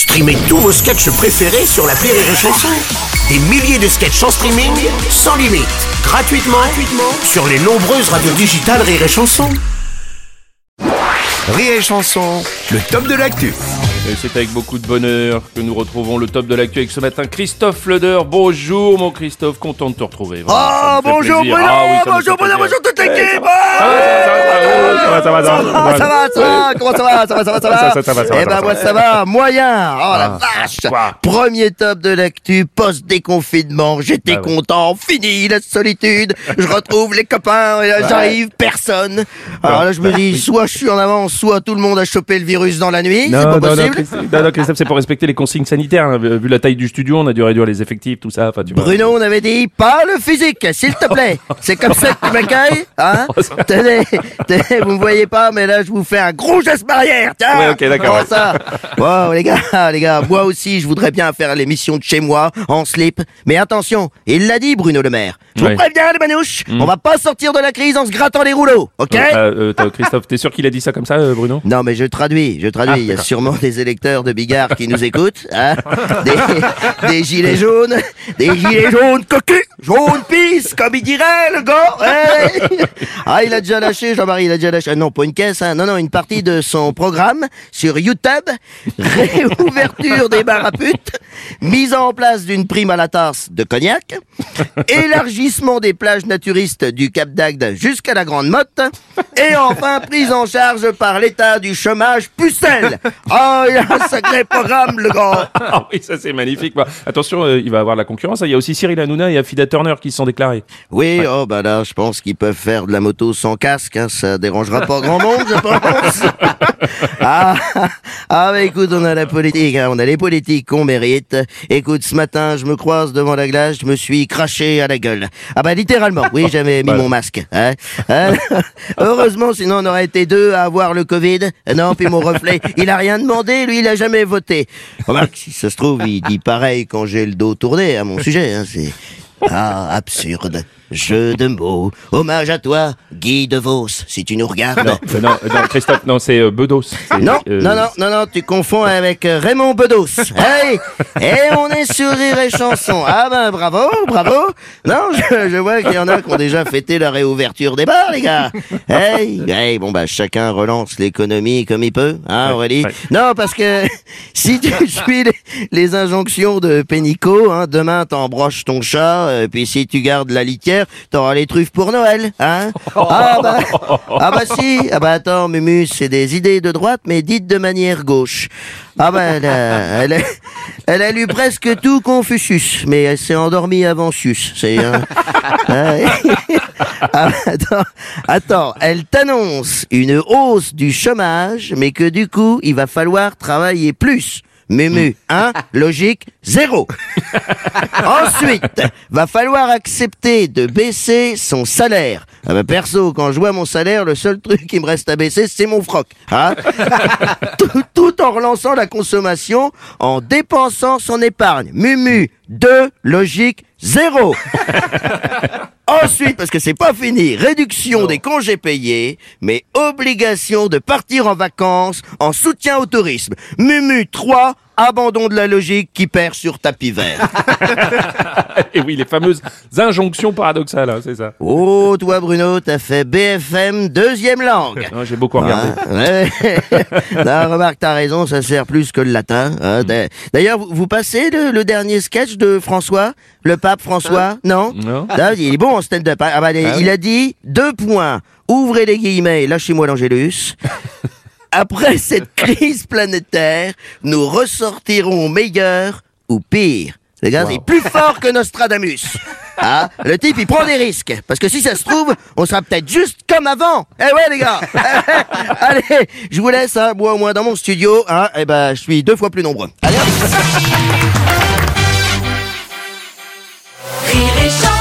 Streamez tous vos sketchs préférés sur la Rire et Chanson. Des milliers de sketchs en streaming, sans limite, gratuitement, gratuitement sur les nombreuses radios digitales Rire et Chanson. Rire et Chanson, le top de l'actu. Et c'est avec beaucoup de bonheur que nous retrouvons le top de l'actu avec ce matin Christophe Leder. Bonjour mon Christophe, content de te retrouver. Vraiment, Ah, bonjour. Bruno, Ah oui, bonjour Bruno, bonjour l'équipe Ça va, ça va, ça va, ça va, ça va, Ah, ça va, ça va, comment ça va, ça va, ça va, ça va Ça, ça, ça va, ça va, Eh ça ben va, moi ça ça va, moyen Oh la vache Premier top de l'actu, post-déconfinement, j'étais Ah ouais. content, fini la solitude, je retrouve les copains, j'arrive, personne Alors là je me dis, soit je suis en avance, soit tout le monde a chopé le virus dans la nuit, c'est pas possible non, non, Christophe, c'est pour respecter les consignes sanitaires. hein. Vu la taille du studio, on a dû réduire les effectifs, tout ça. Enfin. Bruno, on avait dit pas le physique, s'il te plaît. C'est comme ça que tu m'accueilles, hein Tenez, tenez, vous me voyez pas, mais là, je vous fais un gros geste barrière, tiens Ouais, ok, d'accord, ça Wow, les gars, les gars, moi aussi, je voudrais bien faire l'émission de chez moi, en slip. Mais attention, il l'a dit, Bruno Le Maire. Je Ouais. vous préviens, les manouches, Hmm. on va pas sortir de la crise en se grattant les rouleaux, ok Euh, euh, t'as- Christophe, t'es sûr qu'il a dit ça comme ça, euh, Bruno? Non, mais je traduis, je traduis. Ah, Il y a sûrement des électeurs de Bigard qui nous écoutent. Hein des, des gilets jaunes, des gilets jaunes cocus, jaune pisse, comme il dirait le gars. Hey ah, il a déjà lâché, Jean-Marie, il a déjà lâché. ah Non, pas une caisse, hein. non, non, une partie de son programme sur YouTube. Réouverture des bars à putes, mise en place d'une prime à la tasse de cognac, élargissement des plages naturistes du Cap d'Agde jusqu'à la Grande Motte, et enfin prise en charge par l'État du chômage pucelle. Ah, il a un sacré programme, le gars. Ah oui, ça c'est magnifique. Bah, attention, euh, il va avoir de la concurrence. Il y a aussi Cyril Hanouna et Afida Turner qui se sont déclarés. Oui, oh bah là, je pense qu'ils peuvent faire de la moto sans casque, hein, ça dérangera pas grand monde, je pense. ah, ah bah écoute, on a la politique, hein, on a les politiques qu'on mérite. Écoute, ce matin, je me croise devant la glace, je me suis craché à la gueule. Ah bah littéralement, oui, j'avais mis Voilà. mon masque. Hein. Hein? Heureusement, sinon on aurait été deux à avoir le Covid. Non, puis mon reflet, il a rien demandé, lui, il a jamais voté. Remarque, si ça se trouve, il dit pareil quand j'ai le dos tourné à mon sujet. Hein, c'est ah, absurde. Jeu de mots. Hommage à toi, Guy de Vos, si tu nous regardes. Non, euh, non, euh, non, Christophe, non, c'est euh, Bedos. Non, euh, non, non, non, non, tu confonds avec Raymond Bedos. Hey, et on est sur Rire et Chanson. Ah ben, bravo, bravo. Non, je, je vois qu'il y en a qui ont déjà fêté la réouverture des bars, les gars. Hey, hey, bon bah chacun relance l'économie comme il peut, hein, Aurélie. ouais. Non, parce que si tu suis les, les injonctions de Pénicaud, hein, demain t'embroches ton chat, puis si tu gardes la litière, t'auras les truffes pour Noël, hein. Ah bah, ah bah si, ah bah attends, Mumu, c'est des idées de droite, mais dites de manière gauche. Ah bah elle a, elle a, elle a lu presque tout Confucius, mais elle s'est endormie avant Sius. C'est un... Ouais. Ah, attends, attends, elle t'annonce une hausse du chômage, mais que du coup, il va falloir travailler plus. Mumu, hein, logique, zéro. Ensuite, va falloir accepter de baisser son salaire. Ah bah perso, quand je vois mon salaire, le seul truc qui me reste à baisser, c'est mon froc. Hein? Tout, tout en relançant la consommation, en dépensant son épargne. Mumu, 2, logique, zéro. Ensuite, parce que c'est pas fini, réduction des congés payés, mais obligation de partir en vacances en soutien au tourisme. Mumu 3, abandon de la logique qui perd sur tapis vert. Et oui, les fameuses injonctions paradoxales, hein, c'est ça. Oh, toi Bruno, t'as fait BFM deuxième langue. Non, J'ai beaucoup regardé. Ah, ouais. non, remarque, t'as raison, ça sert plus que le latin. hein. D'a- D'ailleurs, vous, vous passez le, le dernier sketch de François, le pape François, non Non. Ah, Il est bon en stand-up. hein. Ah, bah, il a dit deux points. Ouvrez les guillemets, lâchez-moi l'Angélus. Après cette crise planétaire, nous ressortirons meilleurs ou pire. Les gars, c'est plus fort que Nostradamus. Ah, le type, il prend des risques. Parce que si ça se trouve, on sera peut-être juste comme avant. Eh ouais, les gars. Allez, je vous laisse, hein, moi au moins dans mon studio. Hein, eh ben, je suis deux fois plus nombreux. Allez, hop. Rire et chanson